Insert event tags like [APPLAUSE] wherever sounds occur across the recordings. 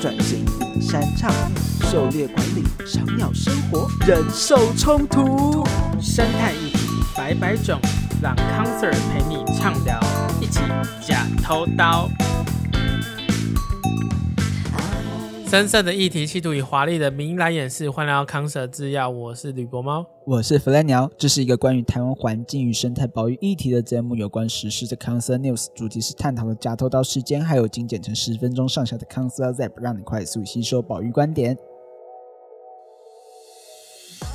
转型、山唱、狩猎管理、小鸟生活、忍受冲突、生态议题百百种，让康 Sir 陪你畅聊，一起假偷刀。深色的议题，企图以华丽的名义来掩饰。欢迎来到康 Sir 制药，我是吕伯猫，我是弗莱鸟。这是一个关于台湾环境与生态保育议题的节目，有关时事的康 Sir News，主题是探讨的假偷刀时间，还有精简成十分钟上下的康 Sir Zap，让你快速吸收保育观点。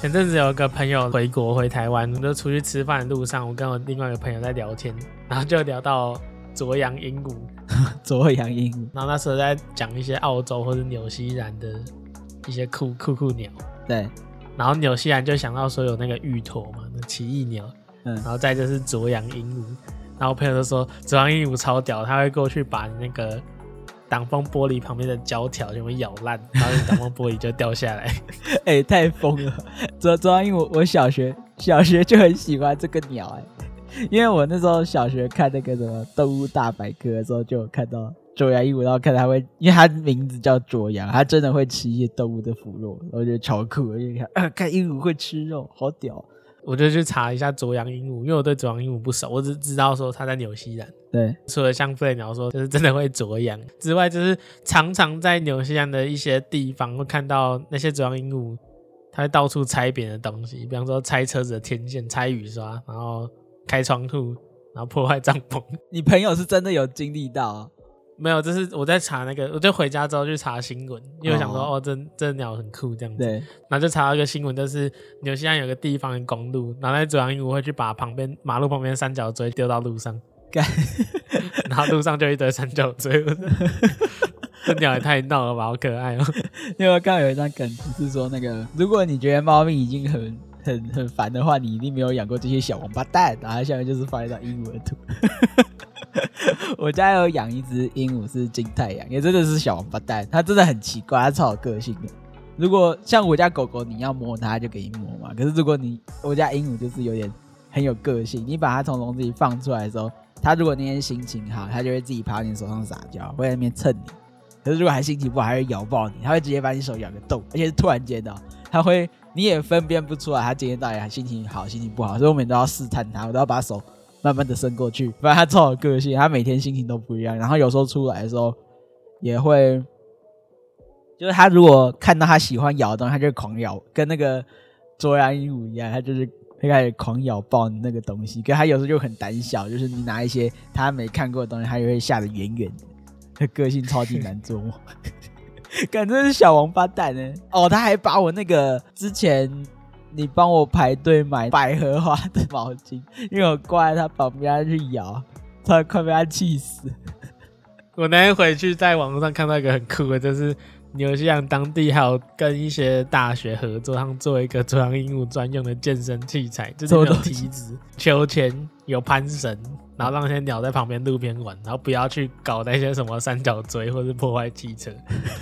前阵子有一个朋友回国回台湾，我就出去吃饭的路上，我跟我另外一个朋友在聊天，然后就聊到卓阳鹦鹉。卓杨鹦鹉，然后那时候在讲一些澳洲或者纽西兰的一些酷酷酷鸟，对，然后纽西兰就想到说有那个芋头嘛，那奇异鸟，嗯，然后再就是卓杨鹦鹉，然后我朋友就说卓杨鹦鹉超屌，他会过去把那个挡风玻璃旁边的胶条全部咬烂，然后挡风玻璃就掉下来，[LAUGHS] 哎、欸，太疯了！卓卓杨鹦鹉，我小学小学就很喜欢这个鸟、欸，哎。因为我那时候小学看那个什么动物大百科的时候，就有看到卓杨鹦鹉，然后看它会，因为他名字叫卓杨，他真的会吃一些动物的腐肉，我觉得超酷。我就看，啊，看鹦鹉会吃肉，好屌！我就去查一下卓杨鹦鹉，因为我对卓杨鹦鹉不熟，我只知道说它在纽西兰。对，除了像弗雷鸟说就是真的会卓杨之外，就是常常在纽西兰的一些地方会看到那些卓杨鹦鹉，它会到处拆别的东西，比方说拆车子的天线、拆雨刷，然后。开窗户，然后破坏帐篷。[LAUGHS] 你朋友是真的有经历到啊？没有，就是我在查那个，我就回家之后去查新闻，因为我想说，哦，哦，这这鸟很酷这样子。对。然后就查到一个新闻，就是纽西兰有个地方的公路，然后那卓杨鹦鹉会去把旁边马路旁边三角锥丢到路上，干，[LAUGHS] 然后路上就一堆三角锥。[LAUGHS] 这鸟也太闹了吧，好可爱哦！因为刚刚有一张梗是说，那个如果你觉得猫咪已经很很很烦的话，你一定没有养过这些小王八蛋。然后下面就是放一张鹦鹉的图。[LAUGHS] 我家有养一只鹦鹉，是金太阳，也真的是小王八蛋。它真的很奇怪，它超有个性的。如果像我家狗狗，你要摸它就给你摸嘛。可是如果你我家鹦鹉就是有点很有个性，你把它从笼子里放出来的时候，它如果那天心情好，它就会自己爬你手上撒娇，会在那边蹭你。可是如果还心情不好，还会咬爆你，它会直接把你手咬个洞，而且是突然间的，他会。你也分辨不出来，他今天到底还心情好，心情不好，所以我们都要试探他，我都要把手慢慢的伸过去，不然他超有个性，他每天心情都不一样。然后有时候出来的时候，也会，就是他如果看到他喜欢咬的东西，他就狂咬，跟那个卓杨鹦鹉一样，他就是会开始狂咬爆你那个东西。可他有时候就很胆小，就是你拿一些他没看过的东西，他就会吓得远远的，他个性超级难捉摸。[LAUGHS] 感觉是小王八蛋呢！哦，他还把我那个之前你帮我排队买百合花的毛巾，因为我挂在他旁边去摇，他快被他气死。我那天回去在网络上看到一个很酷的，就是纽西兰当地还有跟一些大学合作，他们做一个中央鹦鹉专用的健身器材，就是有梯子、秋千、有攀绳。然后让那些鸟在旁边路边玩，然后不要去搞那些什么三角锥或是破坏汽车。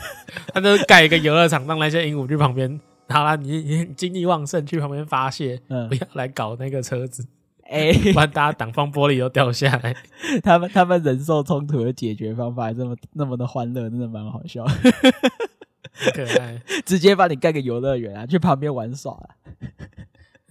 [LAUGHS] 他就盖一个游乐场，让那些鹦鹉去旁边。好啦，你你精力旺盛，去旁边发泄，嗯，不要来搞那个车子，不然大家挡风玻璃都掉下来。[LAUGHS] 他们他们人兽冲突的解决方法还这么那么的欢乐，真的蛮好笑。很可爱，[LAUGHS] 直接把你盖个游乐园啊，去旁边玩耍啊。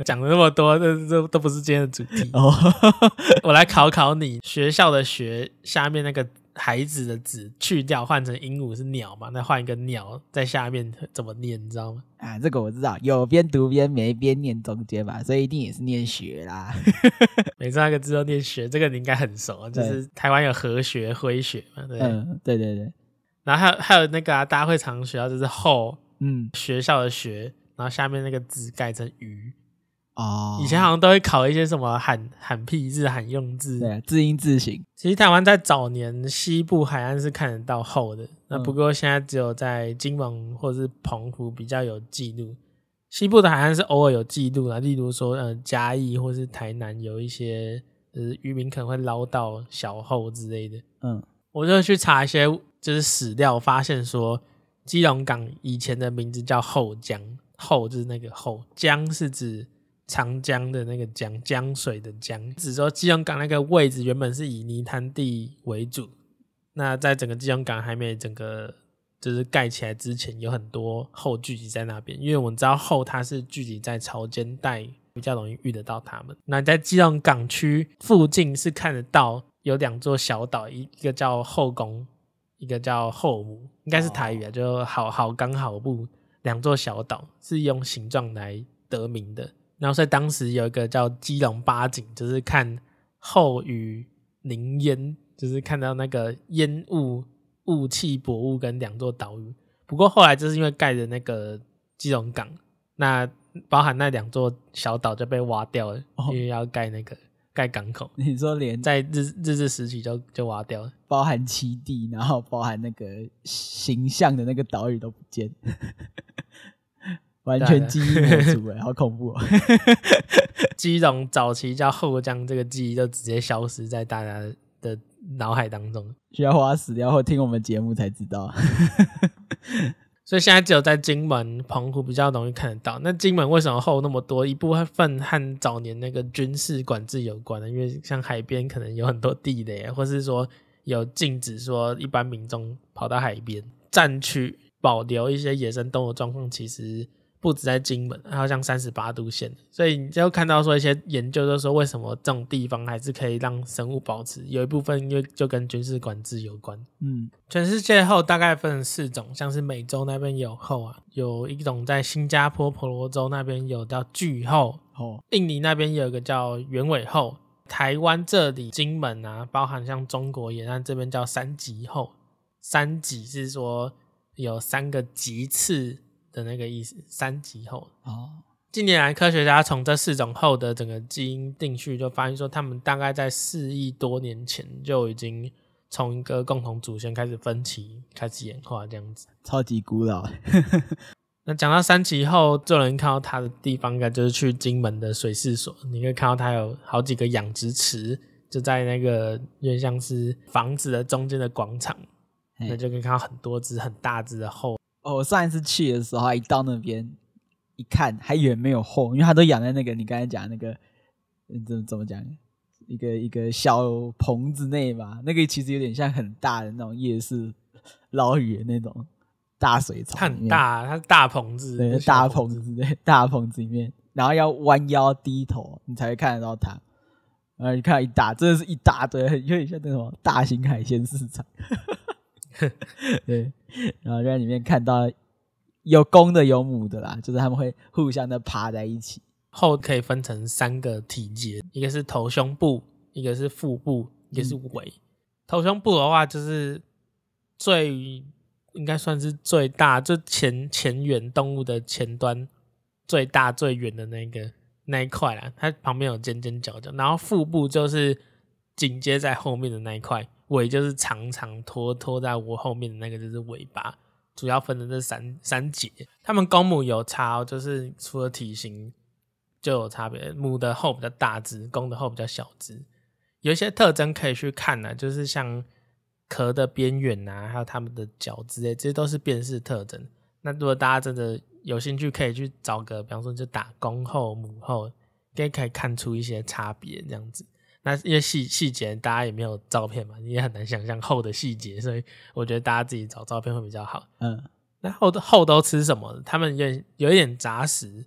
讲了那么多，这这都不是今天的主题。哦，[LAUGHS] 我来考考你，学校的学下面那个孩子的子去掉，换成鹦鹉是鸟嘛？那换一个鸟在下面怎么念？你知道吗？啊，这个我知道，有边读边没边念中间吧，所以一定也是念学啦。[LAUGHS] 每次那个字都念学，这个你应该很熟，就是台湾有和学、灰学嘛，对嗯，对对对。然后还有还有那个啊，大家会常学到就是后，嗯，学校的学，然后下面那个字改成鱼。哦，以前好像都会考一些什么罕罕僻字、罕用字，对，字音字形。其实台湾在早年西部海岸是看得到后的，那不过现在只有在金门或是澎湖比较有记录。西部的海岸是偶尔有记录啊，例如说呃嘉义或是台南有一些呃渔民可能会捞到小后之类的。嗯，我就去查一些就是史料，发现说基隆港以前的名字叫后江，后就是那个后，江是指。长江的那个江，江水的江，只说基隆港那个位置原本是以泥滩地为主。那在整个基隆港还没整个就是盖起来之前有很多后聚集在那边，因为我们知道后它是聚集在潮间带，比较容易遇得到他们。那在基隆港区附近是看得到有两座小岛，一个叫后宫，一个叫后母，应该是台语啊，就好好刚好不两座小岛是用形状来得名的。然后所以当时有一个叫基隆八景，就是看后雨凝烟，就是看到那个烟雾。雾气薄雾跟两座岛屿，不过后来就是因为盖的那个基隆港，那包含那两座小岛就被挖掉了，哦、因为要盖那个盖港口。你说连在日日治时期就就挖掉了，包含七地，然后包含那个形象的那个岛屿都不见，完全记忆模组哎，[LAUGHS] 好恐怖哦！[LAUGHS] [LAUGHS] 基隆早期叫后江，这个记忆就直接消失在大家的脑海当中，需要花死掉或听我们节目才知道。所以现在只有在金门、澎湖比较容易看得到。那金门为什么后那么多？一部分和早年那个军事管制有关的，因为像海边可能有很多地雷，或是说有禁止说一般民众跑到海边，战区保留一些野生动物状况，其实。不止在金门，还有像三十八度线，所以你就看到说一些研究，就是说为什么这种地方还是可以让生物保持，有一部分因为就跟军事管制有关。嗯，全世界后大概分四种，像是美洲那边有后啊，有一种在新加坡婆罗洲那边有叫巨后，哦，印尼那边有一个叫圆尾后，台湾这里金门啊，包含像中国沿岸这边叫三级后，三级是说有三个级次。的那个意思，三级后哦。近年来，科学家从这四种后的整个基因定序，就发现说，他们大概在四亿多年前就已经从一个共同祖先开始分歧，开始演化这样子，超级古老。[LAUGHS] 那讲到三级后，最能看到它的地方，应该就是去金门的水试所，你可以看到它有好几个养殖池，就在那个有点像是房子的中间的广场，那就可以看到很多只很大只的后。哦，我上一次去的时候，一到那边一看，还以为没有后，因为它都养在那个你刚才讲那个，怎么怎么讲，一个一个小棚子内吧。那个其实有点像很大的那种夜市捞鱼的那种大水槽，很大，它是大棚子，对，大棚子对，大棚子里面，然后要弯腰低头，你才会看得到它。然后你看一大，真的是一大堆，有点像那种大型海鲜市场。[LAUGHS] 对，然后在里面看到有公的有母的啦，就是他们会互相的爬在一起。后可以分成三个体节，一个是头胸部，一个是腹部，一个是尾。嗯、头胸部的话，就是最应该算是最大，就前前缘动物的前端最大最远的那个那一块啦，它旁边有尖尖角角，然后腹部就是紧接在后面的那一块。尾就是长长拖拖在我后面的那个就是尾巴，主要分的这三三节。它们公母有差哦，就是除了体型就有差别，母的后比较大只，公的后比较小只。有一些特征可以去看呢、啊，就是像壳的边缘啊，还有它们的脚之类，这些都是辨识特征。那如果大家真的有兴趣，可以去找个，比方说就打公后母后，应该可以看出一些差别这样子。那因为细细节大家也没有照片嘛，你也很难想象后的细节，所以我觉得大家自己找照片会比较好。嗯，那后的后都吃什么？他们有有一点杂食，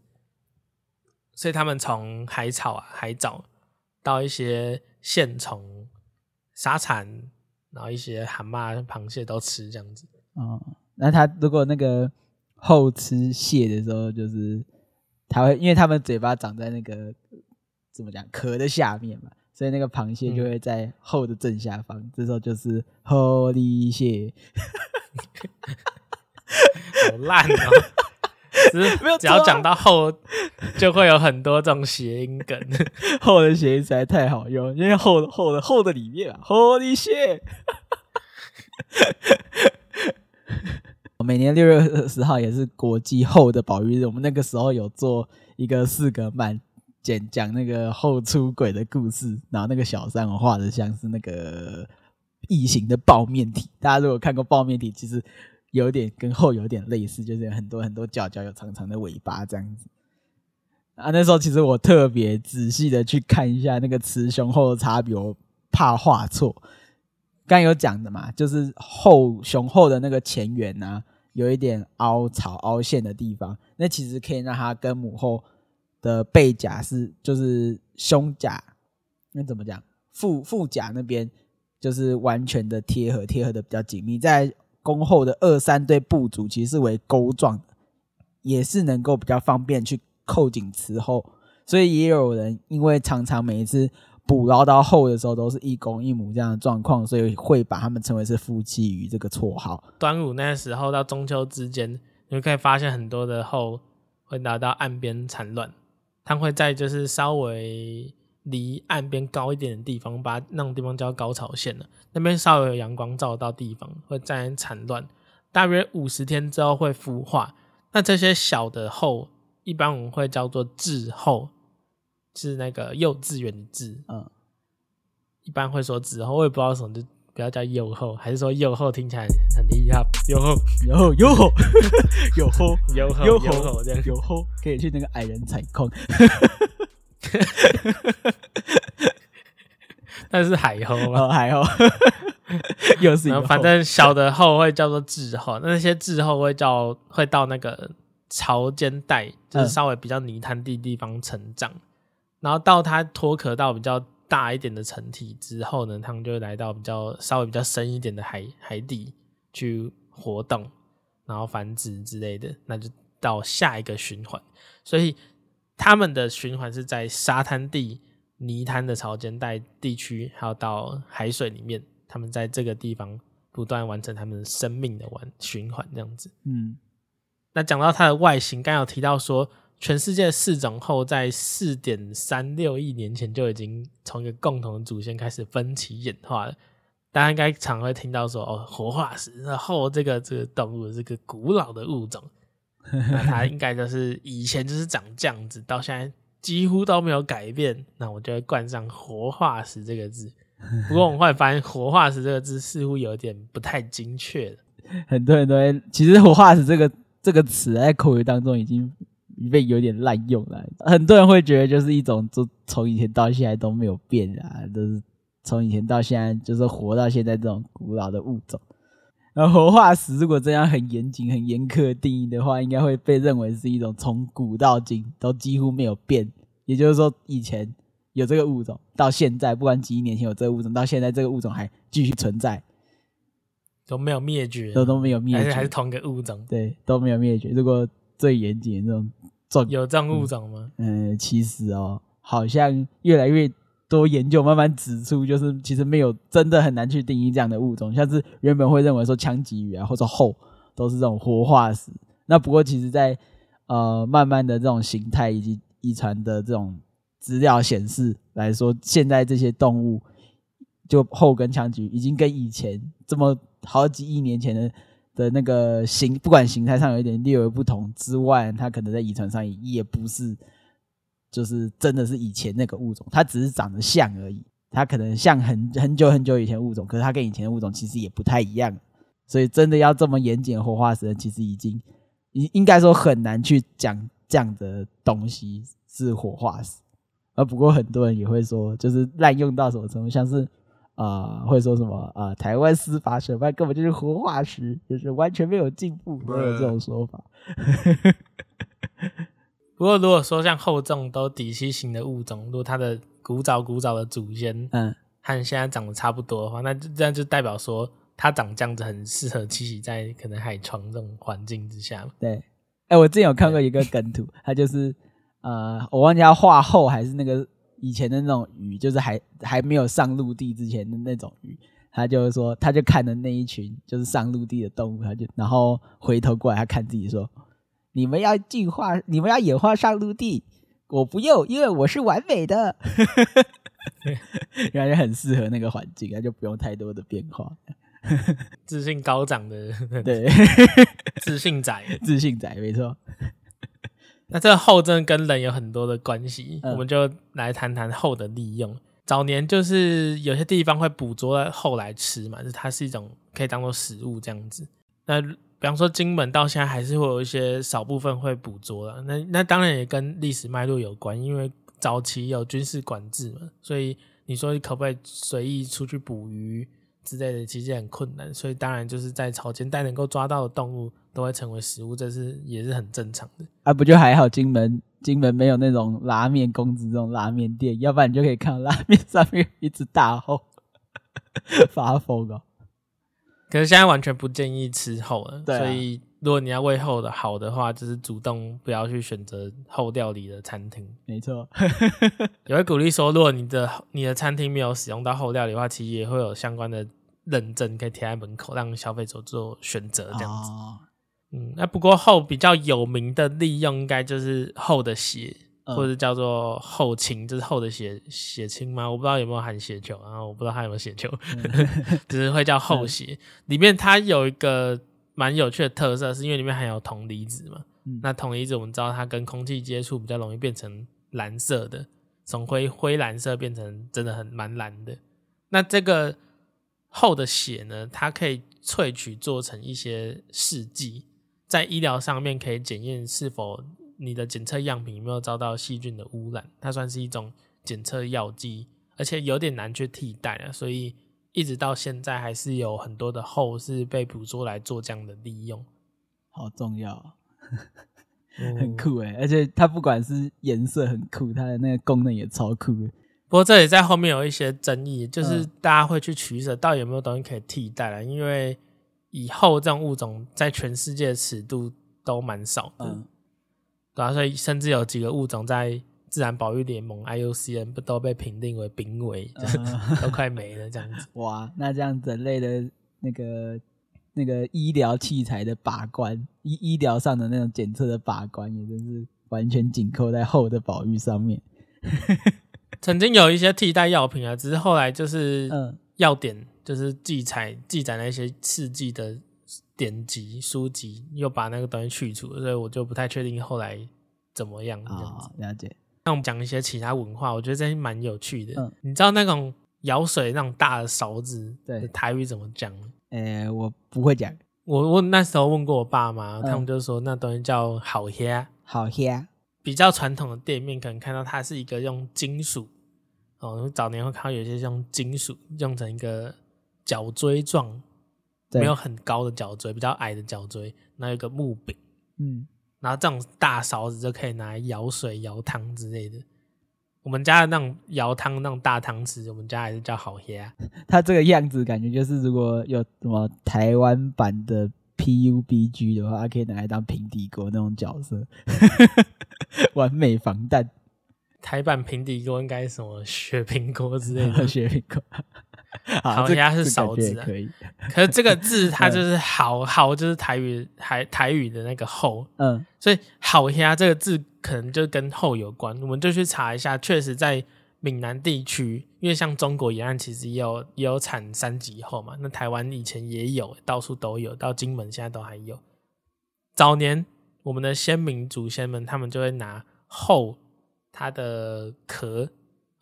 所以他们从海草啊、海藻到一些线虫、沙蚕，然后一些蛤蟆、螃蟹都吃这样子。哦，那他如果那个后吃蟹的时候，就是他会，因为他们嘴巴长在那个怎么讲壳的下面嘛。所以那个螃蟹就会在后的正下方，嗯、这时候就是后里蟹，好烂哦！[LAUGHS] 只是没有，只要讲到后，就会有很多这种谐音梗。[LAUGHS] 后的谐音实在太好用，因为后后的后的里面啊，后里蟹。每年六月二十号也是国际后的保育日，我们那个时候有做一个四格漫。讲讲那个后出轨的故事，然后那个小三我画的像是那个异形的抱面体。大家如果看过抱面体，其实有点跟后有点类似，就是有很多很多角角，有长长的尾巴这样子。啊，那时候其实我特别仔细的去看一下那个雌雄后的差别，我怕画错。刚有讲的嘛，就是后雄厚的那个前缘呐、有一点凹槽凹陷的地方，那其实可以让它跟母后的背甲是，就是胸甲，那怎么讲？腹腹甲那边就是完全的贴合，贴合的比较紧密。在弓后的二三对部组其实是为钩状，也是能够比较方便去扣紧雌后。所以也有人因为常常每一次捕捞到后的时候都是一公一母这样的状况，所以会把他们称为是夫妻鱼这个绰号。端午那时候到中秋之间，你可以发现很多的后会拿到岸边产卵，它会在就是稍微离岸边高一点的地方，把那种地方叫高潮线了，那边稍微有阳光照到地方会在产卵，大约五十天之后会孵化。那这些小的后，一般我们会叫做稚后。是那个幼稚园的稚，嗯，一般会说稚后，我也不知道什么，就不要叫幼后，还是说幼后听起来很厉害？幼后，幼后，幼后，[LAUGHS] 幼后，幼后，幼后，这样，幼后。可以去那个矮人采矿，[LAUGHS] 但是海后嘛，海后，[LAUGHS] 又是一个，反正小的后会叫做稚后，那些稚后会叫会到那个潮间带，就是稍微比较泥滩地地方成长。然后到它脱壳到比较大一点的成体之后呢，他们就会来到比较稍微比较深一点的海海底去活动，然后繁殖之类的，那就到下一个循环。所以他们的循环是在沙滩地、泥滩的潮间带地区，还有到海水里面，他们在这个地方不断完成他们生命的完循环这样子。嗯，那讲到它的外形，刚有提到说。全世界四种后在四点三六亿年前就已经从一个共同的祖先开始分歧演化了。大家应该常会听到说，哦，活化石那后这个这个动物是个古老的物种，那它应该就是以前就是长这样子，到现在几乎都没有改变。那我就会冠上活化石这个字。不过我们会发现，活化石这个字似乎有点不太精确了。[LAUGHS] 很多人都会，其实活化石这个这个词在口语当中已经。被有点滥用了，很多人会觉得就是一种，就从以前到现在都没有变啊，都是从以前到现在就是活到现在这种古老的物种。然后活化石如果这样很严谨、很严苛的定义的话，应该会被认为是一种从古到今都几乎没有变。也就是说，以前有这个物种，到现在不管几亿年前有这个物种，到现在这个物种还继续存在，都没有灭绝，都都没有灭绝，还是还是同个物种，对，都没有灭绝。如果最严谨的这种。有这种物种吗？嗯，嗯，其实哦，好像越来越多研究慢慢指出，就是其实没有真的很难去定义这样的物种。像是原本会认为说枪击鱼啊，或者后都是这种活化石。那不过其实在呃慢慢的这种形态以及遗传的这种资料显示来说，现在这些动物就后跟枪击鱼已经跟以前这么好几亿年前的。的那个形，不管形态上有一点略微不同之外，它可能在遗传上也也不是，就是真的是以前那个物种，它只是长得像而已。它可能像很很久很久以前物种，可是它跟以前的物种其实也不太一样。所以真的要这么严谨活化石，其实已经应应该说很难去讲这样的东西是活化石。而不过很多人也会说，就是滥用到什么程度，像是。啊、呃，会说什么啊、呃？台湾司法审判根本就是活化石，就是完全没有进步，没有这种说法。[LAUGHS] 不过，如果说像后这种都底栖型的物种，如果它的古早古早的祖先，嗯，和现在长得差不多的话，那这样就代表说它长这样子很适合栖息在可能海床这种环境之下。对，哎、欸，我之前有看过一个梗图，它就是呃，我忘记要画后还是那个。以前的那种鱼，就是还还没有上陆地之前的那种鱼，他就是说，他就看着那一群就是上陆地的动物，他就然后回头过来，他看自己说：“你们要进化，你们要演化上陆地，我不用，因为我是完美的。[LAUGHS] ”然后就很适合那个环境，他就不用太多的变化。[LAUGHS] 自信高涨的，对，[LAUGHS] 自信仔，自信仔，没错。那这个后真的跟人有很多的关系，嗯、我们就来谈谈后的利用。早年就是有些地方会捕捉后来吃嘛，就是它是一种可以当做食物这样子。那比方说金门到现在还是会有一些少部分会捕捉了，那那当然也跟历史脉络有关，因为早期有军事管制嘛，所以你说你可不可以随意出去捕鱼，之类的，其实很困难。所以当然就是在潮间带能够抓到的动物都会成为食物，这是也是很正常的。啊，不就还好？金门金门没有那种拉面公子这种拉面店，要不然你就可以看到拉面上面一只大鱟 [LAUGHS] 发疯哦。可是现在完全不建议吃厚了，所以如果你要喂厚的好的话，就是主动不要去选择厚料理的餐厅。没错，[LAUGHS] 也会鼓励说，如果你的你的餐厅没有使用到厚料理的话，其实也会有相关的认证可以贴在门口，让消费者做选择这样子。哦、嗯，那不过后比较有名的利用，应该就是后的血。或者叫做后青，就是后的血血青吗？我不知道有没有含血球，然后我不知道它有没有血球，[LAUGHS] 只是会叫后血。里面它有一个蛮有趣的特色，是因为里面含有铜离子嘛。嗯、那铜离子我们知道它跟空气接触比较容易变成蓝色的，从灰灰蓝色变成真的很蛮蓝的。那这个后的血呢，它可以萃取做成一些试剂，在医疗上面可以检验是否。你的检测样品有没有遭到细菌的污染？它算是一种检测药剂，而且有点难去替代啊，所以一直到现在还是有很多的后是被捕捉来做这样的利用，好重要，[LAUGHS] 很酷诶，而且它不管是颜色很酷，它的那个功能也超酷。不过这里在后面有一些争议，就是大家会去取舍，到底有没有东西可以替代了？因为以后这种物种在全世界的尺度都蛮少的。嗯对啊，所以甚至有几个物种在自然保育联盟 IUCN 不都被评定为濒危，就是 [LAUGHS] 都快没了这样子。[LAUGHS] 哇，那这样人类的那个那个医疗器材的把关，医医疗上的那种检测的把关，也真是完全紧扣在后的保育上面。[LAUGHS] 曾经有一些替代药品啊，只是后来就是药典就是记载记载那些事迹的。典籍书籍又把那个东西去除，所以我就不太确定后来怎么样。这样子，了解。那我们讲一些其他文化，我觉得这些蛮有趣的。嗯，你知道那种舀水那种大的勺子，对，台语怎么讲？呃，我不会讲。我我那时候问过我爸妈，他们就说那东西叫好虾，好虾。比较传统的店面可能看到它是一个用金属，哦，早年会看到有些像金属用成一个角锥状。没有很高的角锥，比较矮的角锥，那有一个木柄，嗯，然后这种大勺子就可以拿来舀水、舀汤之类的。我们家的那种舀汤那种大汤匙，我们家还是叫好虾。[LAUGHS] 它这个样子感觉就是，如果有什么台湾版的 PUBG 的话，它可以拿来当平底锅那种角色，[LAUGHS] 完美防弹。台版平底锅应该是什么雪平锅之类的，[LAUGHS] 雪平锅。[LAUGHS] 好虾是勺子，可以。可是这个字它 [LAUGHS] 就是好好，就是台语台台语的那个厚，嗯，所以好虾这个字可能就跟厚有关。我们就去查一下，确实在闽南地区，因为像中国沿岸其实也有也有产三级厚嘛，那台湾以前也有，到处都有，到金门现在都还有。早年我们的先民祖先们，他们就会拿鱟它的壳，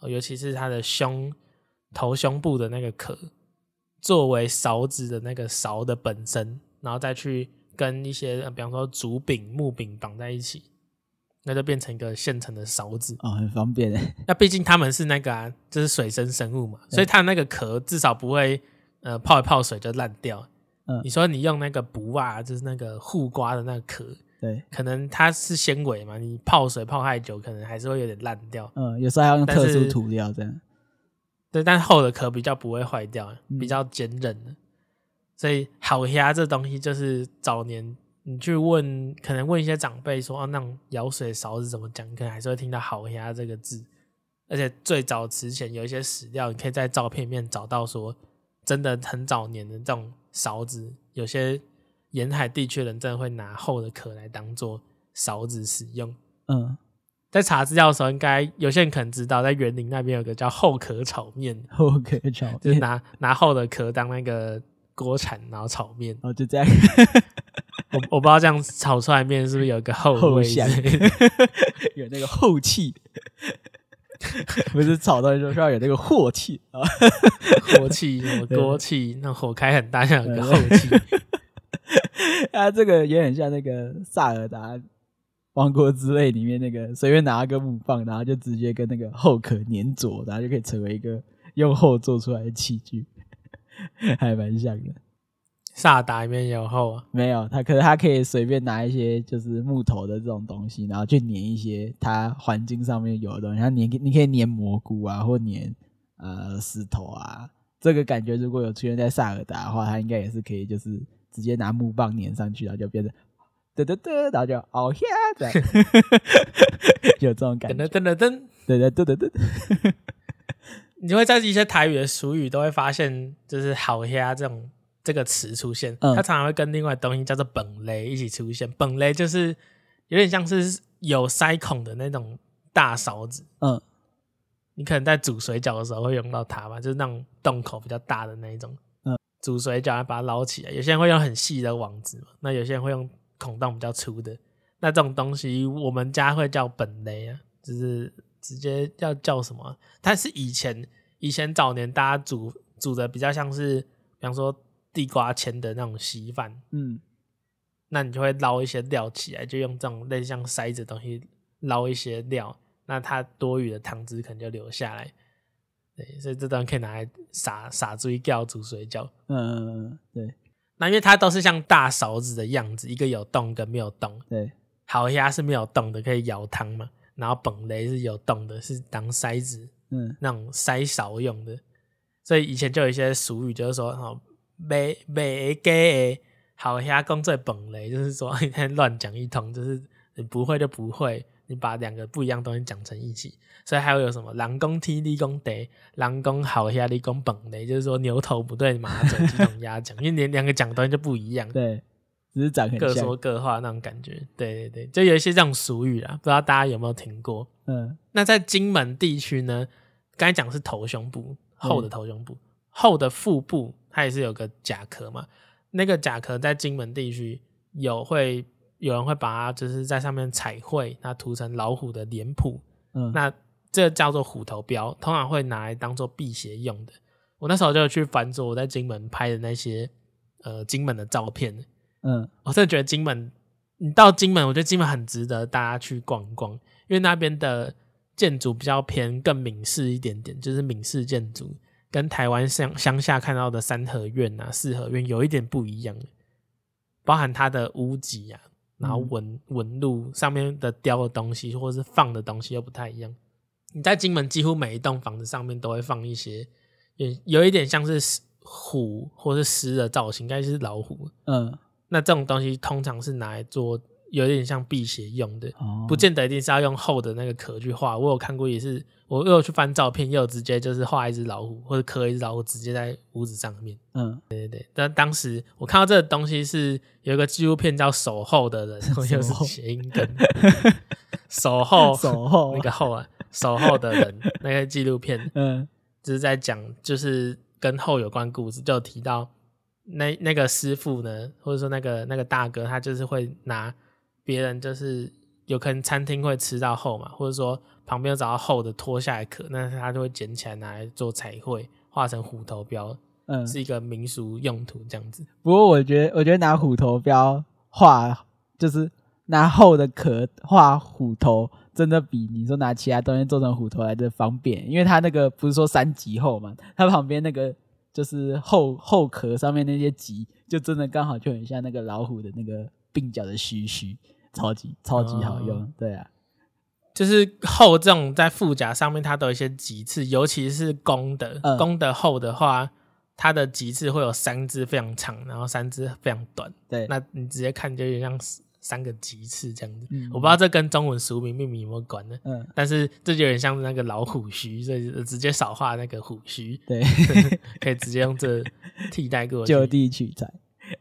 尤其是它的胸。头胸部的那个壳，作为勺子的那个勺的本身，然后再去跟一些，比方说竹柄、木柄绑在一起，那就变成一个现成的勺子哦，很方便的。那毕竟他们是那个啊，就是水生生物嘛，所以它那个壳至少不会呃泡一泡水就烂掉。嗯，你说你用那个布啊，就是那个护瓜的那个壳，对，可能它是纤维嘛，你泡水泡太久，可能还是会有点烂掉。嗯，有时候还要用特殊涂料这样。对，但厚的壳比较不会坏掉，比较坚韧的。嗯、所以好虾这东西就是早年你去问，可能问一些长辈说，哦，那种舀水勺子怎么讲？可能还是会听到好虾这个字。而且最早之前有一些史料，你可以在照片里面找到说，真的很早年的这种勺子，有些沿海地区人真的会拿厚的壳来当做勺子使用。嗯。在查资料的时候，应该有些人可能知道，在园林那边有个叫厚壳炒面。[LAUGHS] 厚壳炒面 [LAUGHS] 就是拿拿厚的壳当那个锅铲，然后炒面。哦，就这样。[LAUGHS] 我我不知道这样炒出来面是不是有一个鱟味，香有那个鱟气。不是炒到就是要有那个火气啊，火气，什么锅气，那火开很大，像有个后气。[LAUGHS] 啊，这个也很像那个萨尔达。王国之泪里面那个随便拿个木棒，然后就直接跟那个后壳粘着，然后就可以成为一个用后做出来的器具。[LAUGHS] 还蛮像的。萨达里面有后啊？没有，他可是他可以随便拿一些就是木头的这种东西，然后去粘一些它环境上面有的东西。它粘，你可以粘蘑菇啊，或粘呃石头啊。这个感觉如果有出现在萨尔达的话，它应该也是可以，就是直接拿木棒粘上去，然后就变成噔噔噔，然后就哦呀，这样 [LAUGHS] 有这种感觉。噔噔噔噔，噔噔噔噔噔。你会在一些台语的俗语都会发现，就是“好呀”这种这个词出现，它常常会跟另外东西叫做“本雷”一起出现。本雷就是有点像是有塞孔的那种大勺子。嗯，你可能在煮水饺的时候会用到它吧，就是那种洞口比较大的那一种。嗯，煮水饺要把它捞起来，有些人会用很细的网子嘛，那有些人会用孔洞比较粗的。那这种东西我们家会叫本雷啊，就是。直接要叫什么？它是以前以前早年大家煮煮的比较像是，比方说地瓜签的那种稀饭，嗯，那你就会捞一些料起来，就用这种类似像筛子的东西捞一些料，那它多余的汤汁可能就留下来。对，所以这段可以拿来撒撒水饺煮水饺。嗯嗯嗯，对。那因为它都是像大勺子的样子，一个有洞跟没有洞。对，好虾是没有洞的，可以舀汤嘛。然后本雷是有洞的，是当筛子，嗯，那种筛勺用的。所以以前就有一些俗语，就是说，哦，没没给好虾工作本雷，就是说一 [LAUGHS] 天乱讲一通，就是你不会就不会，你把两个不一样东西讲成一起。所以还会有什么狼公踢立公得，狼公好虾，你讲本雷，就是说牛头不对马嘴，鸡同鸭讲，因为连两个讲的东西就不一样。对。只是讲各说各话那种感觉，对对对，就有一些这种俗语啦，不知道大家有没有听过？嗯，那在金门地区呢，刚才讲是头胸部，后的头胸部，嗯、后的腹部，它也是有个甲壳嘛。那个甲壳在金门地区有会有人会把它就是在上面彩绘，那涂成老虎的脸谱，嗯，那这叫做虎头标，通常会拿来当做辟邪用的。我那时候就去翻着我在金门拍的那些呃金门的照片。嗯，我真的觉得金门，你到金门，我觉得金门很值得大家去逛一逛，因为那边的建筑比较偏更闽式一点点，就是闽式建筑，跟台湾乡乡下看到的三合院啊、四合院有一点不一样，包含它的屋脊啊，然后纹纹路上面的雕的东西，或者是放的东西又不太一样。你在金门几乎每一栋房子上面都会放一些，有有一点像是虎或是狮的造型，应该是老虎。嗯。那这种东西通常是拿来做，有点像辟邪用的，哦、不见得一定是要用厚的那个壳去画。我有看过，也是我又去翻照片，又直接就是画一只老虎，或者刻一只老虎，直接在屋子上面。嗯，对对对。但当时我看到这个东西是有一个纪录片叫《守候的人》，[LAUGHS] 又是谐音梗。[LAUGHS] 守候，守候，那个候啊，守候的人 [LAUGHS] 那个纪录片，嗯，就是在讲就是跟后有关故事，就有提到。那那个师傅呢，或者说那个那个大哥，他就是会拿别人就是有可能餐厅会吃到后嘛，或者说旁边有找到厚的脱下来壳，那他就会捡起来拿来做彩绘，画成虎头标，嗯，是一个民俗用途这样子。不过我觉得，我觉得拿虎头标画，就是拿厚的壳画虎头，真的比你说拿其他东西做成虎头来的方便，因为它那个不是说三级厚嘛，它旁边那个。就是后后壳上面那些级，就真的刚好就很像那个老虎的那个鬓角的须须，超级超级好用。哦、对啊，就是厚这种在腹甲上面，它都有一些棘刺，尤其是公的，公、嗯、的厚的话，它的棘刺会有三只非常长，然后三只非常短。对，那你直接看就有点像三个棘刺这样子，嗯、我不知道这跟中文俗名命名有没有关呢？嗯，但是这就有点像那个老虎须，所以直接少画那个虎须，对，[LAUGHS] 可以直接用这替代过去，就地取材。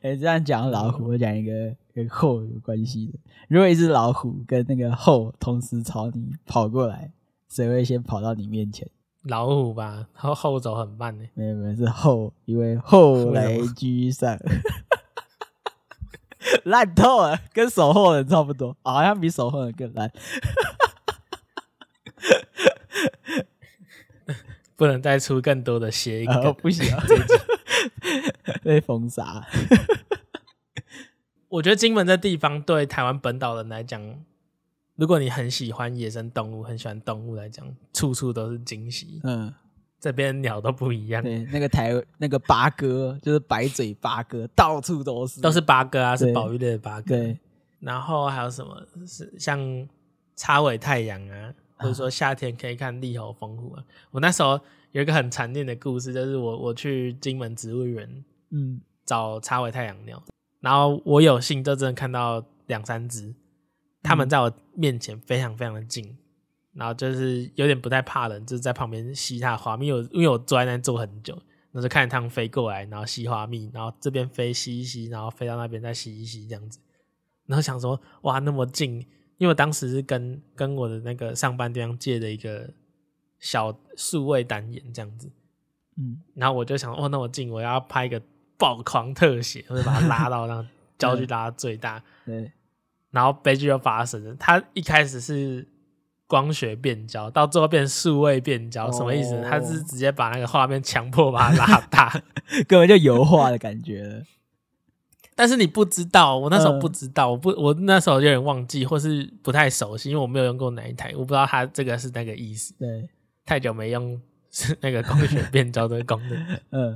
哎、欸，这样讲老虎，我讲一个跟后有关系的。如果一只老虎跟那个后同时朝你跑过来，谁会先跑到你面前？老虎吧，然后后走很慢呢。没有没有，是后，因为后来居上。[LAUGHS] 烂透了，跟守候人差不多，好像比守候人更烂。[LAUGHS] 不能再出更多的谐音不行，[LAUGHS] 被封杀。[LAUGHS] 我觉得金门这地方对台湾本岛人来讲，如果你很喜欢野生动物，很喜欢动物来讲，处处都是惊喜。嗯，这边鸟都不一样。对，那个台那个八哥就是白嘴八哥，到处都是，都是八哥啊，是保育类的八哥。对，然后还有什么是像叉尾太阳啊，或者说夏天可以看利猴风虎啊。我那时候有一个很残念的故事，就是我我去金门植物园，嗯，找插尾太阳鸟，然后我有幸就真的看到两三只，它们在我面前非常非常的近。然后就是有点不太怕人，就是在旁边吸它的花蜜，因为我因为我坐在那坐很久，那就看着它们飞过来，然后吸花蜜，然后这边飞吸一吸，然后飞到那边再吸一吸这样子，然后想说哇那么近，因为我当时是跟跟我的那个上班地方借的一个小数位单眼这样子，嗯，然后我就想哦那么近，我要拍一个爆狂特写，我就把它拉到那 [LAUGHS] 焦距拉到最大，对，然后悲剧就发生了，它一开始是。光学变焦到最后变数位变焦，什么意思？他是直接把那个画面强迫把它拉大，[LAUGHS] 根本就油画的感觉了。但是你不知道，我那时候不知道，我不，我那时候有点忘记，或是不太熟悉，因为我没有用过哪一台，我不知道它这个是那个意思。对，太久没用是那个光学变焦的功能。[LAUGHS] 嗯，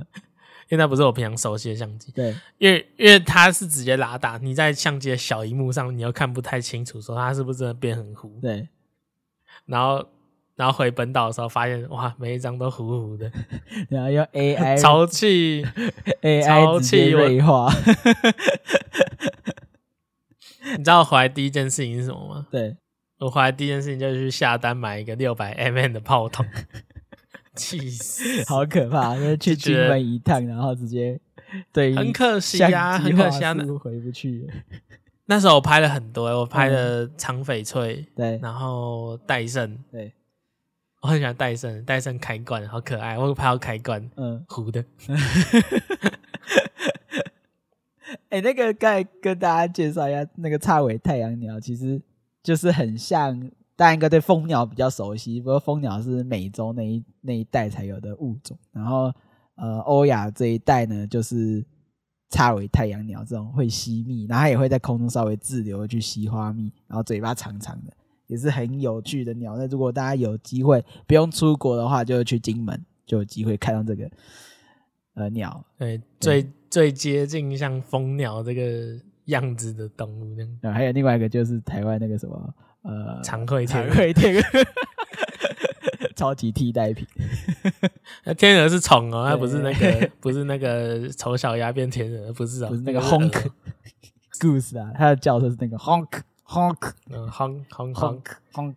因为那不是我平常熟悉的相机。对，因为因为它是直接拉大，你在相机的小荧幕上，你又看不太清楚，说它是不是真的变很糊。对。然后，然后回本岛的时候，发现哇，每一张都糊糊的。[LAUGHS] 然后用 AI 潮气，[LAUGHS] AI 潮气锐化。你知道我回来第一件事情是什么吗？对，我回来第一件事情就是去下单买一个六百 mm 的炮筒。[LAUGHS] 气死！好可怕，因为去金门一趟，然后直接对，很可惜呀，很可惜啊，回不去。那时候我拍了很多，我拍了长翡翠，对，然后戴胜，对，我很喜欢戴森，戴森开罐好可爱，我拍到开罐，嗯，糊的。哎、欸，那个刚才跟大家介绍一下，那个叉尾太阳鸟其实就是很像，大家应该对蜂鸟比较熟悉，不过蜂鸟是美洲那一那一带才有的物种，然后呃，欧亚这一带呢就是。叉尾太阳鸟这种会吸蜜，然后它也会在空中稍微滞留去吸花蜜，然后嘴巴长长的，也是很有趣的鸟。那如果大家有机会不用出国的话，就去金门就有机会看到这个呃鸟。对，最对最接近像蜂鸟这个样子的动物。嗯，还有另外一个就是台湾那个什么呃长喙天长喙天鹅。[LAUGHS] 超级替代品，那 [LAUGHS] 天鹅是虫哦，它不是那个，不是那个丑小鸭变天鹅，不是哦，不是那个 honk goose 啊，它的叫声是那个 honk honk，嗯 honk honk honk honk，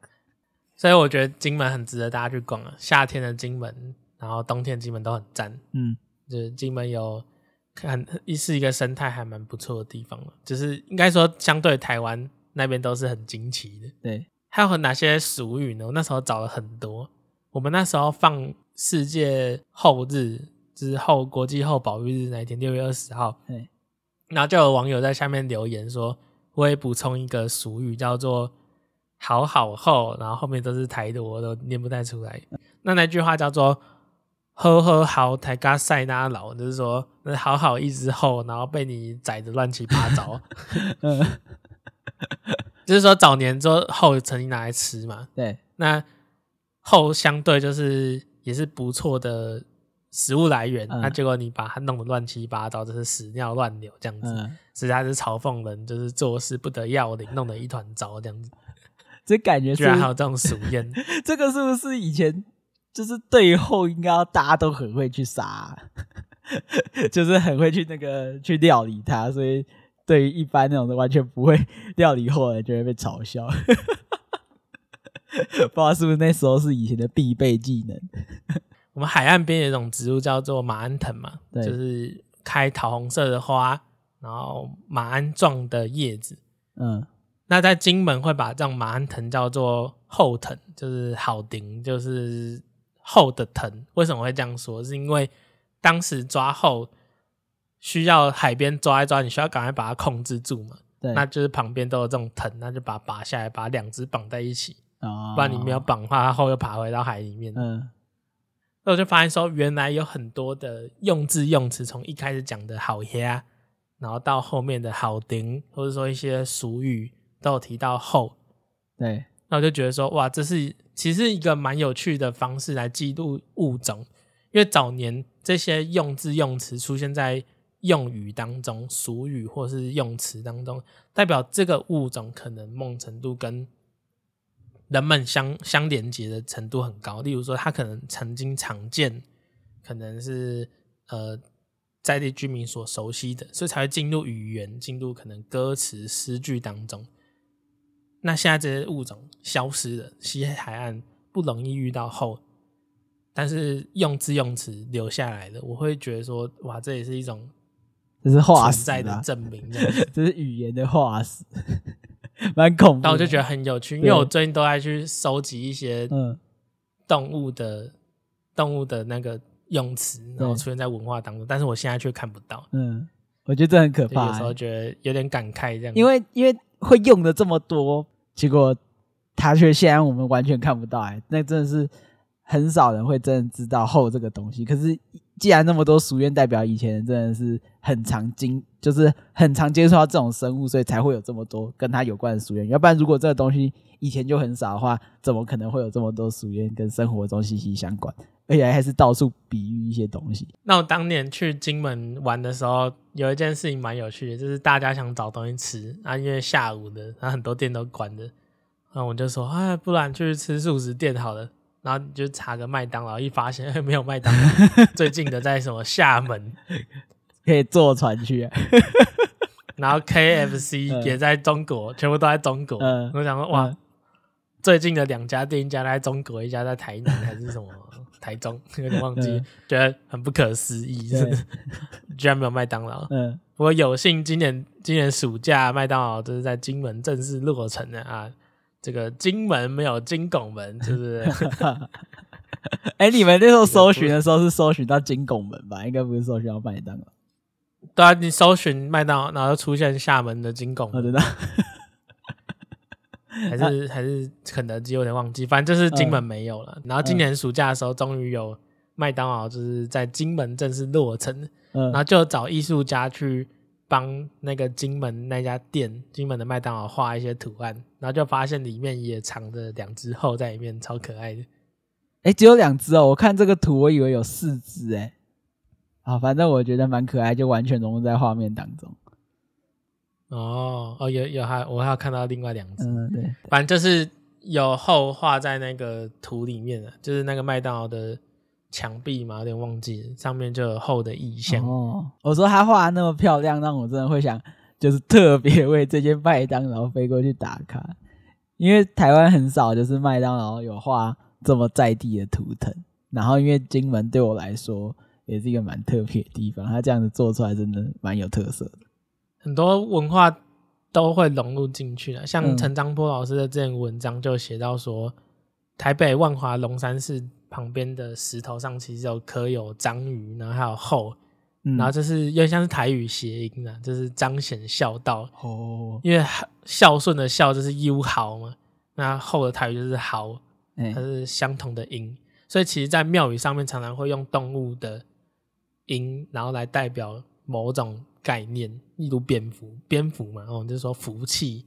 所以我觉得金门很值得大家去逛啊，夏天的金门，然后冬天金门都很赞，嗯，就是金门有看一是一个生态还蛮不错的地方，就是应该说相对台湾那边都是很惊奇的，对，还有哪些俗语呢？我那时候找了很多。我们那时候放世界后日之后，国际后保育日那一天，六月二十号，对，然后就有网友在下面留言说，我也补充一个俗语，叫做“好好后”，然后后面都是台的，我都念不太出来。那那句话叫做“呵呵好台嘎塞纳老”，就是说那好好一直后，然后被你宰的乱七八糟。嗯，[LAUGHS] [LAUGHS] 就是说早年之后后曾经拿来吃嘛，对，那。后相对就是也是不错的食物来源，那、嗯、结果你把它弄得乱七八糟，就是屎尿乱流这样子，嗯、实在是嘲讽人，就是做事不得要领，弄得一团糟这样子。[LAUGHS] 这感觉是居然还有这种俗谚，[LAUGHS] 这个是不是以前就是对后应该大家都很会去杀，[LAUGHS] 就是很会去那个去料理它，所以对于一般那种的完全不会料理后的人就会被嘲笑。不知道是不是那时候是以前的必备技能。我们海岸边有一种植物叫做马鞍藤嘛，对就是开桃红色的花，然后马鞍状的叶子。嗯，那在金门会把这种马鞍藤叫做后藤，就是好顶，就是后的藤。为什么会这样说？是因为当时抓后需要海边抓一抓，你需要赶快把它控制住嘛。对，那就是旁边都有这种藤，那就把它拔下来，把两只绑在一起。哦，不然你没有绑的话，它后又爬回到海里面。嗯，那我就发现说，原来有很多的用字用词，从一开始讲的好呀，然后到后面的好顶，或者说一些俗语，都有提到后。对，那我就觉得说，哇，这是其实一个蛮有趣的方式来记录物种，因为早年这些用字用词出现在用语当中，俗语或是用词当中，代表这个物种可能某种程度跟人们相相连接的程度很高。例如说，他可能曾经常见，可能是呃在地居民所熟悉的，所以才会进入语言，进入可能歌词诗句当中。那现在这些物种消失了，西海岸不容易遇到后，但是用字用词留下来的，我会觉得说，哇，这也是一种。这是化石在的证明，这 [LAUGHS] 这是语言的化石，蛮恐怖。但我就觉得很有趣，因为我最近都在去收集一些动物的、嗯、动物的那个用词，然后出现在文化当中，但是我现在却看不到。嗯，我觉得这很可怕、欸。有时候觉得有点感慨，这样，因为因为会用的这么多，结果它却现在我们完全看不到、欸。哎，那真的是很少人会真的知道后这个东西。可是。既然那么多俗谚，代表以前真的是很常经，就是很常接触到这种生物，所以才会有这么多跟它有关的俗谚。要不然，如果这个东西以前就很少的话，怎么可能会有这么多俗谚跟生活中息息相关？而且还是到处比喻一些东西。那我当年去金门玩的时候，有一件事情蛮有趣的，就是大家想找东西吃啊，因为下午的，然后很多店都关的，那我就说，哎，不然去吃素食店好了。然后你就查个麦当劳，一发现 [LAUGHS] 没有麦当劳，[LAUGHS] 最近的在什么厦门，[LAUGHS] 可以坐船去、啊。然后 KFC 也在中国，嗯、全部都在中国。嗯、我想说，哇，嗯、最近的两家店一家在中国，一家在台南还是什么台中，有点忘记，嗯、觉得很不可思议，嗯、居然没有麦当劳。嗯，不过有幸今年今年暑假麦当劳就是在金门正式落成的啊。这个金门没有金拱门，[LAUGHS] 是不是？[LAUGHS] 哎，你们那时候搜寻的时候是搜寻到金拱门吧？应该不是搜寻到麦当劳。对啊，你搜寻麦当劳，然后出现厦门的金拱门，真的？[LAUGHS] 还是还是肯德基？有点忘记，反正就是金门没有了。然后今年暑假的时候，终于有麦当劳，就是在金门正式落成，然后就找艺术家去。帮那个金门那家店，金门的麦当劳画一些图案，然后就发现里面也藏着两只后在里面，超可爱的。哎、欸，只有两只哦，我看这个图，我以为有四只哎。啊，反正我觉得蛮可爱，就完全融入在画面当中。哦哦，有有还我还有看到另外两只，嗯对，对，反正就是有后画在那个图里面的，就是那个麦当劳的。墙壁嘛，有点忘记了，上面就有厚的意象。哦，我说他画的那么漂亮，让我真的会想，就是特别为这间麦当劳飞过去打卡，因为台湾很少就是麦当劳有画这么在地的图腾。然后，因为金门对我来说也是一个蛮特别的地方，他这样子做出来真的蛮有特色的。很多文化都会融入进去的，像陈章波老师的这篇文章就写到说，台北万华龙山寺。旁边的石头上其实有刻有章鱼，然后还有后，嗯、然后就是有点像是台语谐音啊，就是彰显孝道哦。因为孝顺的孝就是优豪嘛，那后的台语就是豪，它是相同的音，欸、所以其实，在庙宇上面常常会用动物的音，然后来代表某种概念，例如蝙蝠，蝙蝠嘛，哦，就是说福气。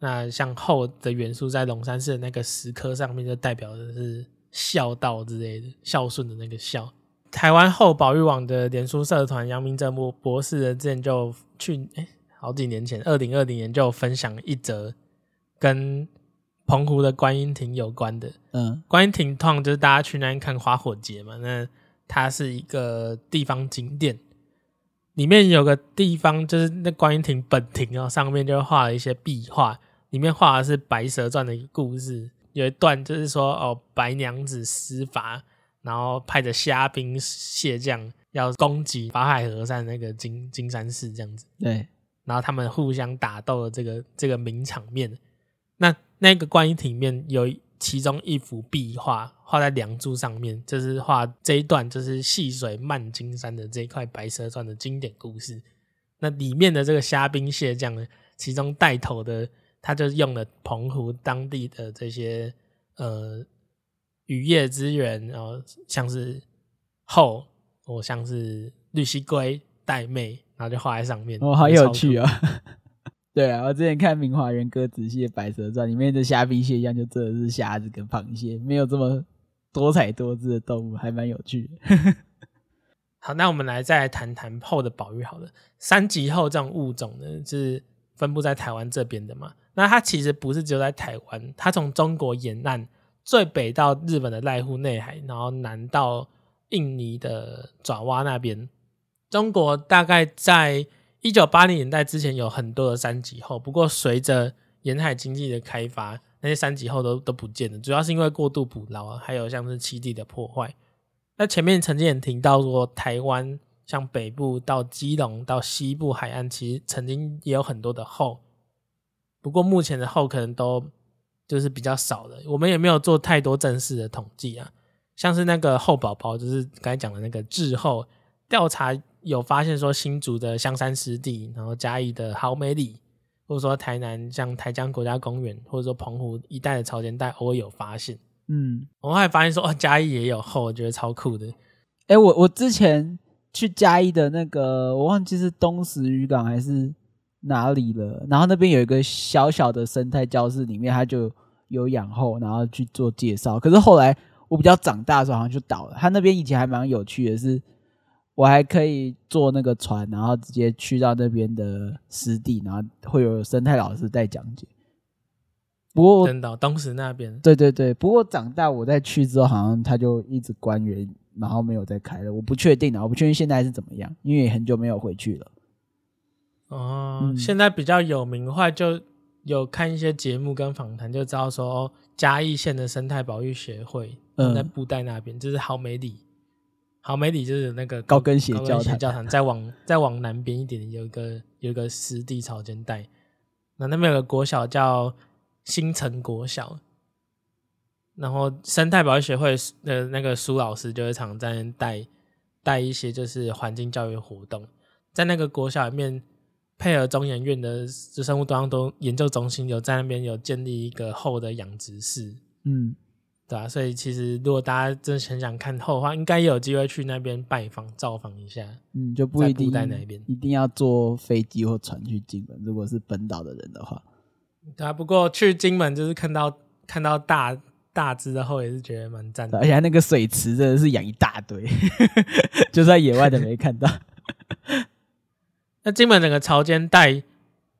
那像后的元素在龙山寺的那个石刻上面，就代表的是。孝道之类的，孝顺的那个孝。台湾后保育网的脸书社团杨明正博博士的之前就去，哎、欸，好几年前，二零二零年就分享一则跟澎湖的观音亭有关的。嗯，观音亭通常就是大家去那边看花火节嘛，那它是一个地方景点，里面有个地方就是那观音亭本亭哦，上面就画了一些壁画，里面画的是《白蛇传》的一个故事。有一段就是说，哦，白娘子施法，然后派着虾兵蟹将要攻击法海和尚那个金金山寺这样子。对，然后他们互相打斗的这个这个名场面。那那个观音亭面有其中一幅壁画，画在梁柱上面，就是画这一段就是细水漫金山的这一块白蛇传的经典故事。那里面的这个虾兵蟹将呢，其中带头的。他就用了澎湖当地的这些呃渔业资源，然后像是后，我像是绿蜥龟、带妹，然后就画在上面。哦，好有趣啊！[LAUGHS] 对啊，我之前看明华园歌仔戏的《白蛇传》里面的虾兵蟹将，就真的是虾子跟螃蟹，没有这么多彩多姿的动物，还蛮有趣的。[LAUGHS] 好，那我们来再来谈谈后的保育好了。三级后这种物种呢，是分布在台湾这边的嘛？那它其实不是只有在台湾，它从中国沿岸最北到日本的濑户内海，然后南到印尼的爪哇那边。中国大概在一九八零年代之前有很多的三级后，不过随着沿海经济的开发，那些三级后都都不见了，主要是因为过度捕捞啊，还有像是栖地的破坏。那前面曾经也提到说，台湾像北部到基隆到西部海岸，其实曾经也有很多的后，不过目前的后可能都就是比较少的，我们也没有做太多正式的统计啊。像是那个后宝宝，就是刚才讲的那个滞后调查，有发现说新竹的香山湿地，然后嘉义的好美里，或者说台南像台江国家公园，或者说澎湖一带的潮间带，偶尔有发现。嗯，我还发现说哦，嘉义也有后，我觉得超酷的。哎、欸，我我之前去嘉义的那个，我忘记是东石渔港还是哪里了。然后那边有一个小小的生态教室，里面他就有养后，然后去做介绍。可是后来我比较长大的时候，好像就倒了。他那边以前还蛮有趣的是，是我还可以坐那个船，然后直接去到那边的湿地，然后会有生态老师在讲解。不过真的、哦，当时那边对对对。不过长大我再去之后，好像他就一直关园，然后没有再开了。我不确定啊，我不确定现在是怎么样，因为很久没有回去了。哦，嗯、现在比较有名的话，就有看一些节目跟访谈，就知道说嘉义县的生态保育协会在布袋那边，嗯、就是好美里。好美里就是那个高跟鞋教堂，教堂再往 [LAUGHS] 再往南边一点，有一个有一个湿地草间带，那那边有个国小叫。新城国小，然后生态保育协会的那个苏老师就会常在那带带一些就是环境教育活动，在那个国小里面，配合中研院的生物多样多研究中心有在那边有建立一个后的养殖室，嗯，对啊，所以其实如果大家真的很想看后的话，应该也有机会去那边拜访造访一下，嗯，就不一定在那边一定要坐飞机或船去金门，如果是本岛的人的话。对啊，不过去金门就是看到看到大大只的后，也是觉得蛮赞的。而且那个水池真的是养一大堆，[LAUGHS] 就在野外的没看到。[LAUGHS] 那金门整个潮间带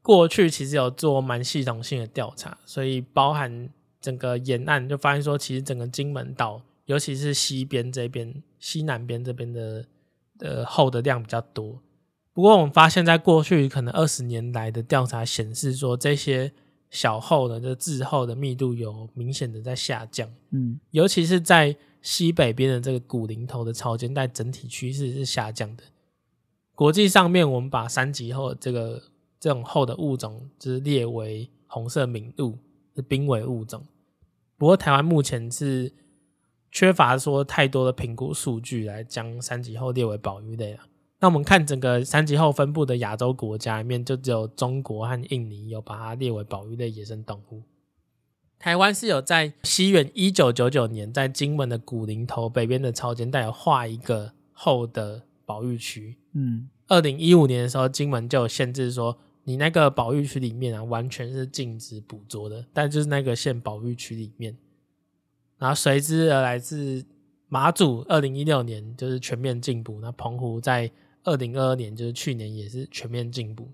过去其实有做蛮系统性的调查，所以包含整个沿岸就发现说，其实整个金门岛，尤其是西边这边、西南边这边的的后的量比较多。不过我们发现，在过去可能二十年来的调查显示说，这些。小后的这滞后的密度有明显的在下降，嗯，尤其是在西北边的这个古林头的潮间带，整体趋势是下降的。国际上面，我们把三级后这个这种后的物种，就是列为红色名录，是濒危物种。不过台湾目前是缺乏说太多的评估数据来将三级后列为保育类啊。那我们看整个三级后分布的亚洲国家里面，就只有中国和印尼有把它列为保育类野生动物。台湾是有在西元一九九九年，在金门的古林头北边的潮间带有划一个后的保育区。嗯，二零一五年的时候，金门就有限制说，你那个保育区里面啊，完全是禁止捕捉的，但就是那个县保育区里面。然后随之而来自马祖，二零一六年就是全面禁捕。那澎湖在二零二二年就是去年也是全面进步，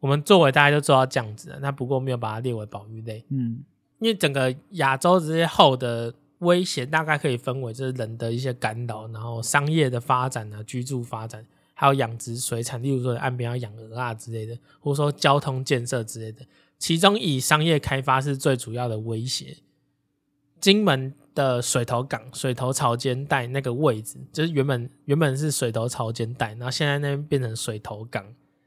我们作为大家就做到这样子了，那不过没有把它列为保育类，嗯，因为整个亚洲这些后的威胁大概可以分为就是人的一些干扰，然后商业的发展啊，居住发展，还有养殖水产，例如说岸边要养鹅啊之类的，或者说交通建设之类的，其中以商业开发是最主要的威胁。金门的水头港、水头潮间带那个位置，就是原本原本是水头潮间带，然后现在那边变成水头港，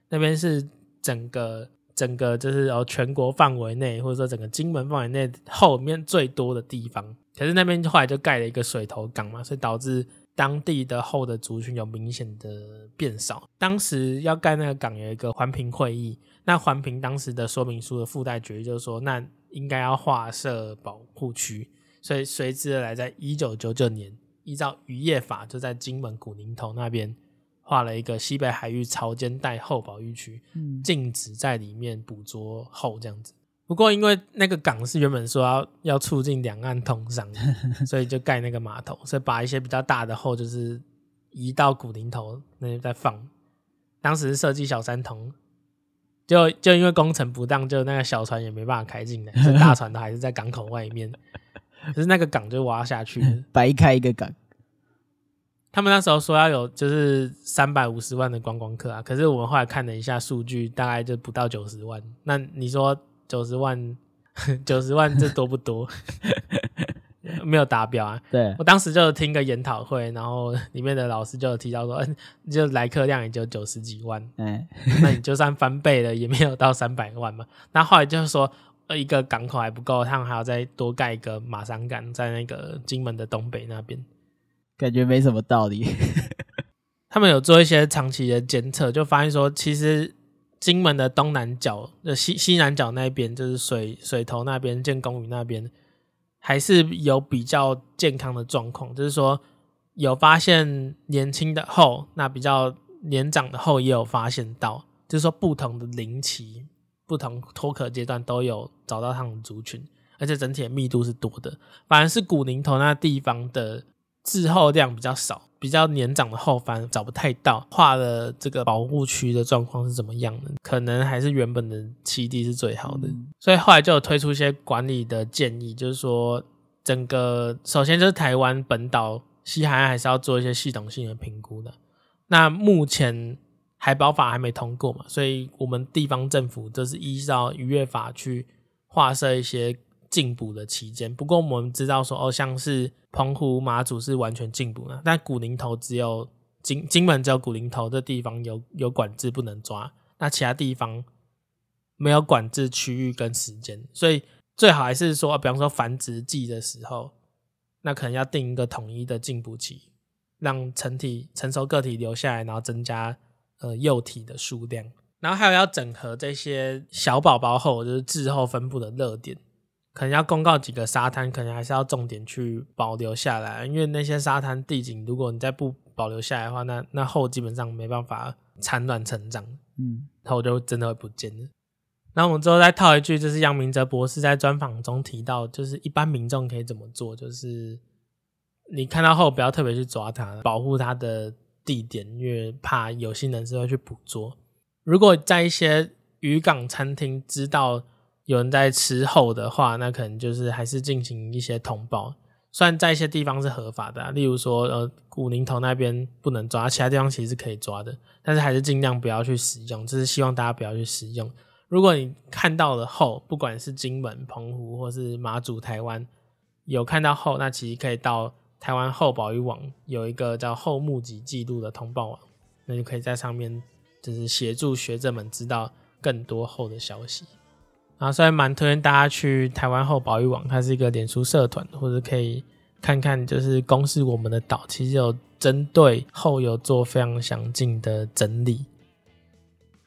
那边是整个整个就是哦全国范围内，或者说整个金门范围内后面最多的地方。可是那边后来就盖了一个水头港嘛，所以导致当地的后的族群有明显的变少。当时要盖那个港有一个环评会议，那环评当时的说明书的附带决议就是说，那应该要划设保护区。所以随之而来，在一九九九年，依照渔业法，就在金门古林头那边划了一个西北海域潮间带后保育区，禁止在里面捕捉后这样子。不过因为那个港是原本说要要促进两岸通商，[LAUGHS] 所以就盖那个码头，所以把一些比较大的后就是移到古宁头那边再放。当时是设计小三通，就就因为工程不当，就那个小船也没办法开进来，大船都还是在港口外面。可是那个港就挖下去，[LAUGHS] 白开一个港。他们那时候说要有就是三百五十万的观光客啊，可是我们后来看了一下数据，大概就不到九十万。那你说九十万，[LAUGHS] 九十万这多不多？[LAUGHS] 没有达标啊。对，我当时就听个研讨会，然后里面的老师就有提到说，嗯，就来客量也就九十几万，嗯，那你就算翻倍了，也没有到三百万嘛。那后来就是说，呃，一个港口还不够，他们还要再多盖一个马山港，在那个金门的东北那边。感觉没什么道理。[LAUGHS] 他们有做一些长期的监测，就发现说，其实金门的东南角、呃西西南角那边，就是水水头那边、建功屿那边，还是有比较健康的状况。就是说，有发现年轻的后，那比较年长的后也有发现到，就是说不同的龄期、不同脱壳阶段都有找到它们的族群，而且整体的密度是多的。反而是古宁头那地方的。滞后量比较少，比较年长的后反而找不太到。画的这个保护区的状况是怎么样的？可能还是原本的栖地是最好的。嗯、所以后来就有推出一些管理的建议，就是说，整个首先就是台湾本岛西海岸还是要做一些系统性的评估的。那目前海保法还没通过嘛，所以我们地方政府就是依照渔业法去划设一些。禁捕的期间，不过我们知道说，哦，像是澎湖、马祖是完全禁捕的，但古宁头只有金金门只有古宁头这地方有有管制，不能抓，那其他地方没有管制区域跟时间，所以最好还是说，比方说繁殖季的时候，那可能要定一个统一的禁捕期，让成体成熟个体留下来，然后增加呃幼体的数量，然后还有要整合这些小宝宝后就是滞后分布的热点。可能要公告几个沙滩，可能还是要重点去保留下来，因为那些沙滩地景，如果你再不保留下来的话，那那后基本上没办法产卵成长，嗯，后就真的会不见了。然后我们最后再套一句，就是杨明哲博士在专访中提到，就是一般民众可以怎么做，就是你看到后不要特别去抓它，保护它的地点，因为怕有心人士会去捕捉。如果在一些渔港餐厅知道。有人在吃后的话，那可能就是还是进行一些通报。虽然在一些地方是合法的，例如说呃古宁头那边不能抓，其他地方其实是可以抓的，但是还是尽量不要去使用，就是希望大家不要去使用。如果你看到了后，不管是金门、澎湖或是马祖、台湾有看到后，那其实可以到台湾后保育网有一个叫后目击记录的通报网，那就可以在上面就是协助学者们知道更多后的消息。然后，所以蛮推荐大家去台湾后保育网，它是一个脸书社团，或者可以看看，就是公示我们的岛，其实有针对后有做非常详尽的整理。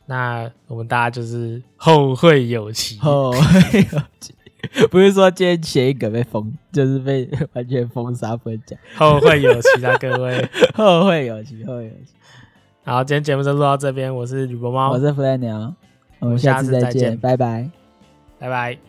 那我们大家就是后会有期，后会有期，[LAUGHS] 不是说今天前一个被封，就是被完全封杀不讲，后会有期啊，各位，[LAUGHS] 后会有期，后会有期。好，今天节目就录到这边，我是吕波猫，我是弗莱鸟，我们下次再见，拜拜。拜拜。